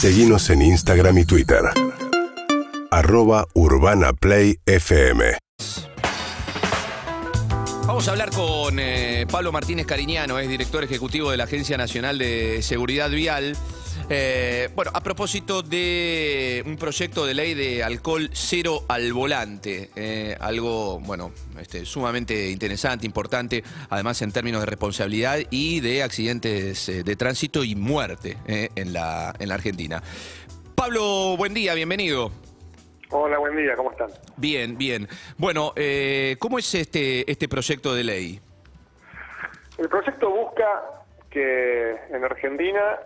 Seguimos en Instagram y Twitter. Arroba Urbana Play FM. Vamos a hablar con eh, Pablo Martínez Cariñano, es director ejecutivo de la Agencia Nacional de Seguridad Vial. Eh, bueno, a propósito de un proyecto de ley de alcohol cero al volante, eh, algo, bueno, este, sumamente interesante, importante, además en términos de responsabilidad y de accidentes eh, de tránsito y muerte eh, en, la, en la Argentina. Pablo, buen día, bienvenido. Hola, buen día, ¿cómo están? Bien, bien. Bueno, eh, ¿cómo es este, este proyecto de ley? El proyecto busca que en Argentina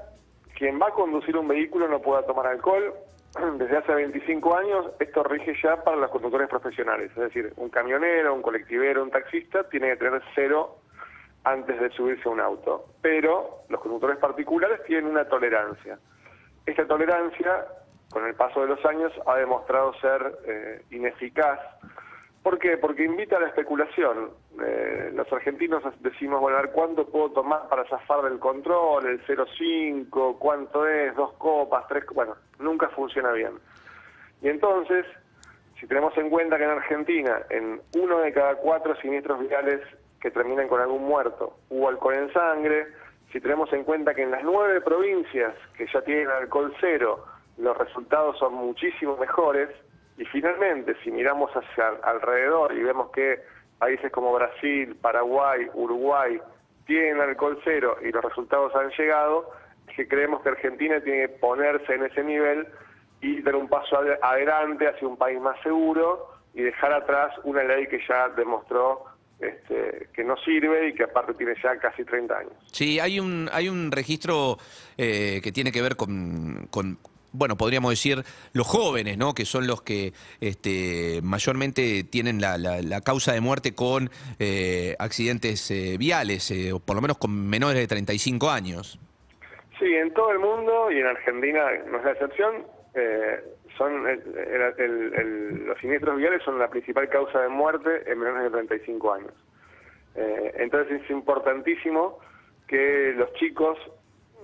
quien va a conducir un vehículo no pueda tomar alcohol. Desde hace 25 años esto rige ya para los conductores profesionales, es decir, un camionero, un colectivero, un taxista tiene que tener cero antes de subirse a un auto, pero los conductores particulares tienen una tolerancia. Esta tolerancia, con el paso de los años, ha demostrado ser eh, ineficaz. ¿Por qué? Porque invita a la especulación. Eh, los argentinos decimos, bueno, ver, ¿cuánto puedo tomar para zafar del control? El 0,5, ¿cuánto es? ¿Dos copas? ¿Tres? Bueno, nunca funciona bien. Y entonces, si tenemos en cuenta que en Argentina, en uno de cada cuatro siniestros viales que terminan con algún muerto, hubo alcohol en sangre, si tenemos en cuenta que en las nueve provincias que ya tienen alcohol cero, los resultados son muchísimo mejores, y finalmente, si miramos hacia alrededor y vemos que países como Brasil, Paraguay, Uruguay tienen alcohol cero y los resultados han llegado, es que creemos que Argentina tiene que ponerse en ese nivel y dar un paso ad- adelante hacia un país más seguro y dejar atrás una ley que ya demostró este, que no sirve y que aparte tiene ya casi 30 años. Sí, hay un, hay un registro eh, que tiene que ver con, bueno, podríamos decir, los jóvenes, ¿no? Que son los que este, mayormente tienen la, la- la causa de muerte con eh, accidentes eh, viales, eh, o por lo menos con menores de 35 años. Sí, en todo el mundo y en Argentina no es la excepción. eh, son el- el- los siniestros viales son la principal causa de muerte en menores de 35 años. Eh, entonces es importantísimo que los chicos,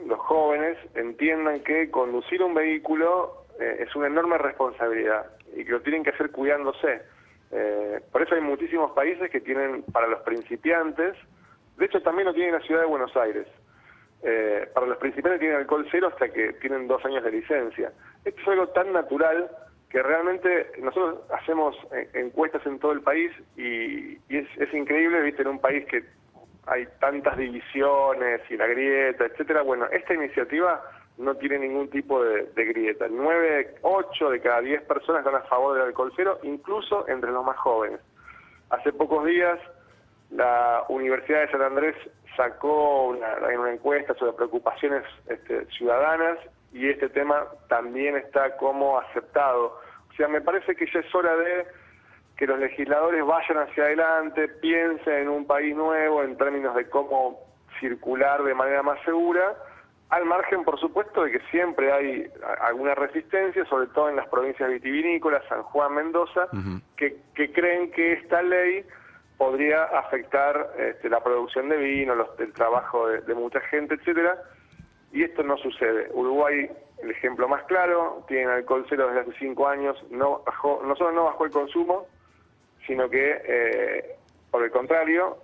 los jóvenes, entiendan que conducir un vehículo eh, es una enorme responsabilidad y que lo tienen que hacer cuidándose. Eh, por eso hay muchísimos países que tienen para los principiantes, de hecho también lo tiene la ciudad de Buenos Aires. Eh, para los principiantes tienen alcohol cero hasta que tienen dos años de licencia. Esto es algo tan natural que realmente nosotros hacemos eh, encuestas en todo el país y, y es, es increíble, viste, en un país que hay tantas divisiones y la grieta, etcétera. Bueno, esta iniciativa no tiene ningún tipo de, grieta. Nueve, ocho de cada diez personas están a favor del alcohol cero, incluso entre los más jóvenes. Hace pocos días la Universidad de San Andrés sacó una, una encuesta sobre preocupaciones este, ciudadanas y este tema también está como aceptado. O sea, me parece que ya es hora de que los legisladores vayan hacia adelante, piensen en un país nuevo en términos de cómo circular de manera más segura, al margen, por supuesto, de que siempre hay alguna resistencia, sobre todo en las provincias vitivinícolas, San Juan, Mendoza, que, que creen que esta ley podría afectar este, la producción de vino, los- el trabajo de, de mucha gente, etcétera, y esto no sucede. Uruguay, el ejemplo más claro, tiene alcohol cero desde hace cinco años, no bajó, no solo no bajó el consumo, sino que, eh, por el contrario,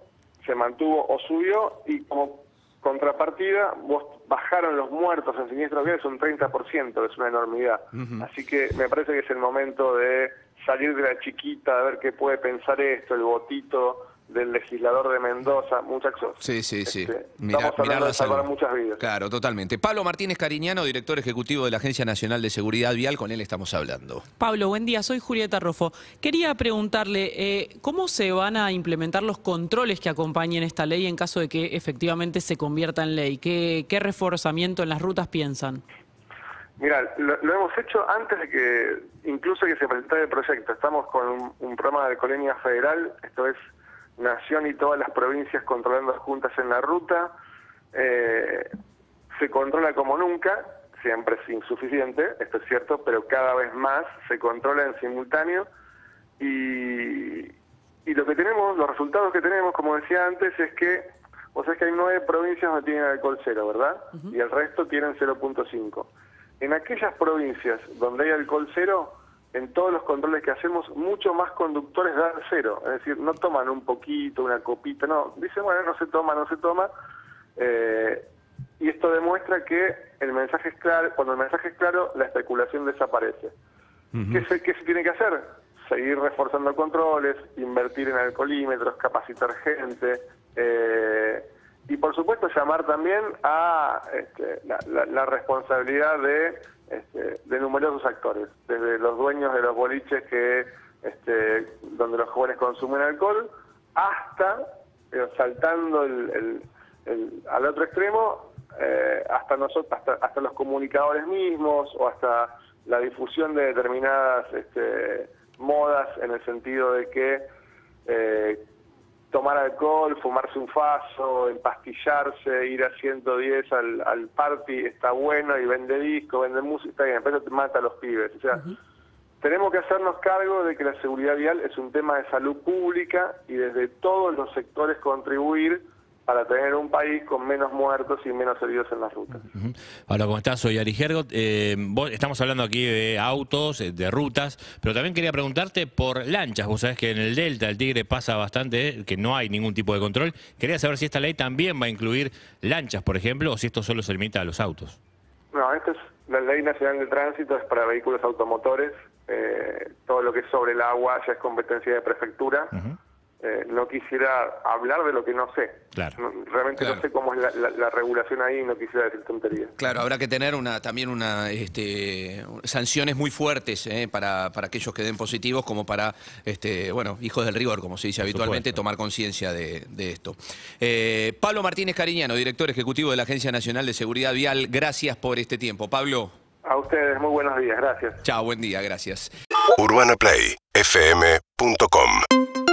se mantuvo o subió y como contrapartida vos bajaron los muertos en siniestros viales un 30%, es una enormidad. Así que me parece que es el momento de salir de la chiquita, de ver qué puede pensar esto, el votito del legislador de Mendoza, muchas cosas. Sí, sí, sí. Este, Mira- estamos hablando mirar la de salvar muchas vidas. Claro, totalmente. Pablo Martínez Cariñano, director ejecutivo de la Agencia Nacional de Seguridad Vial, con él estamos hablando. Pablo, buen día, soy Julieta Rofo. Quería preguntarle, eh, ¿cómo se van a implementar los controles que acompañen esta ley en caso de que efectivamente se convierta en ley? ¿Qué, qué reforzamiento en las rutas piensan? Mira, lo, lo hemos hecho antes de que, incluso que se presentara el proyecto. Estamos con un, un programa de alcoholemia federal, esto es Nación y todas las provincias controlando juntas en la ruta. Eh, se controla como nunca, siempre es insuficiente, esto es cierto, pero cada vez más se controla en simultáneo. Y, y lo que tenemos, los resultados que tenemos, como decía antes, es que, vos sabés que hay nueve provincias donde tienen alcohol cero, ¿verdad? Y el resto tienen 0.5. en aquellas provincias donde hay alcohol cero, en todos los controles que hacemos, mucho más conductores dan cero. Es decir, no toman un poquito, una copita, no. Dicen, bueno, no se toma, no se toma. Eh, y esto demuestra que el mensaje es claro, cuando el mensaje es claro, la especulación desaparece. ¿Qué, se, ¿Qué se tiene que hacer? Seguir reforzando controles, invertir en alcoholímetros, capacitar gente, eh, y por supuesto llamar también a este, la, responsabilidad de, este, de numerosos actores, desde los dueños de los boliches que este, donde los jóvenes consumen alcohol, hasta, saltando el, al otro extremo, eh, hasta nosotros, hasta, hasta los comunicadores mismos o hasta la difusión de determinadas este, modas en el sentido de que eh, tomar alcohol, fumarse un faso, empastillarse, ir a 110 al, al party está bueno y vende disco, vende música, y después te mata a los pibes. O sea, tenemos que hacernos cargo de que la seguridad vial es un tema de salud pública y desde todos los sectores contribuir para tener un país con menos muertos y menos heridos en las rutas. Hola, ¿cómo estás? Soy Ari Gergot. Eh, estamos hablando aquí de autos, eh, de rutas, pero también quería preguntarte por lanchas. Vos sabés que en el Delta, el Tigre, pasa bastante, eh, que no hay ningún tipo de control. Quería saber si esta ley también va a incluir lanchas, por ejemplo, o si esto solo se limita a los autos. No, esta es la Ley Nacional de Tránsito, es para vehículos automotores. todo lo que es sobre el agua ya es competencia de prefectura. Eh, no quisiera hablar de lo que no sé. realmente no sé cómo es la, regulación ahí y no quisiera decir tonterías. Claro, habrá que tener una también una este, sanciones muy fuertes eh, para, para aquellos que den positivos como para, este, bueno, hijos del rigor, como se dice habitualmente, tomar conciencia de, esto. Eh, Pablo Martínez Cariñano, director ejecutivo de la Agencia Nacional de Seguridad Vial, gracias por este tiempo. Pablo. A ustedes, muy buenos días, gracias. Chao, buen día, gracias. UrbanaPlayFM.com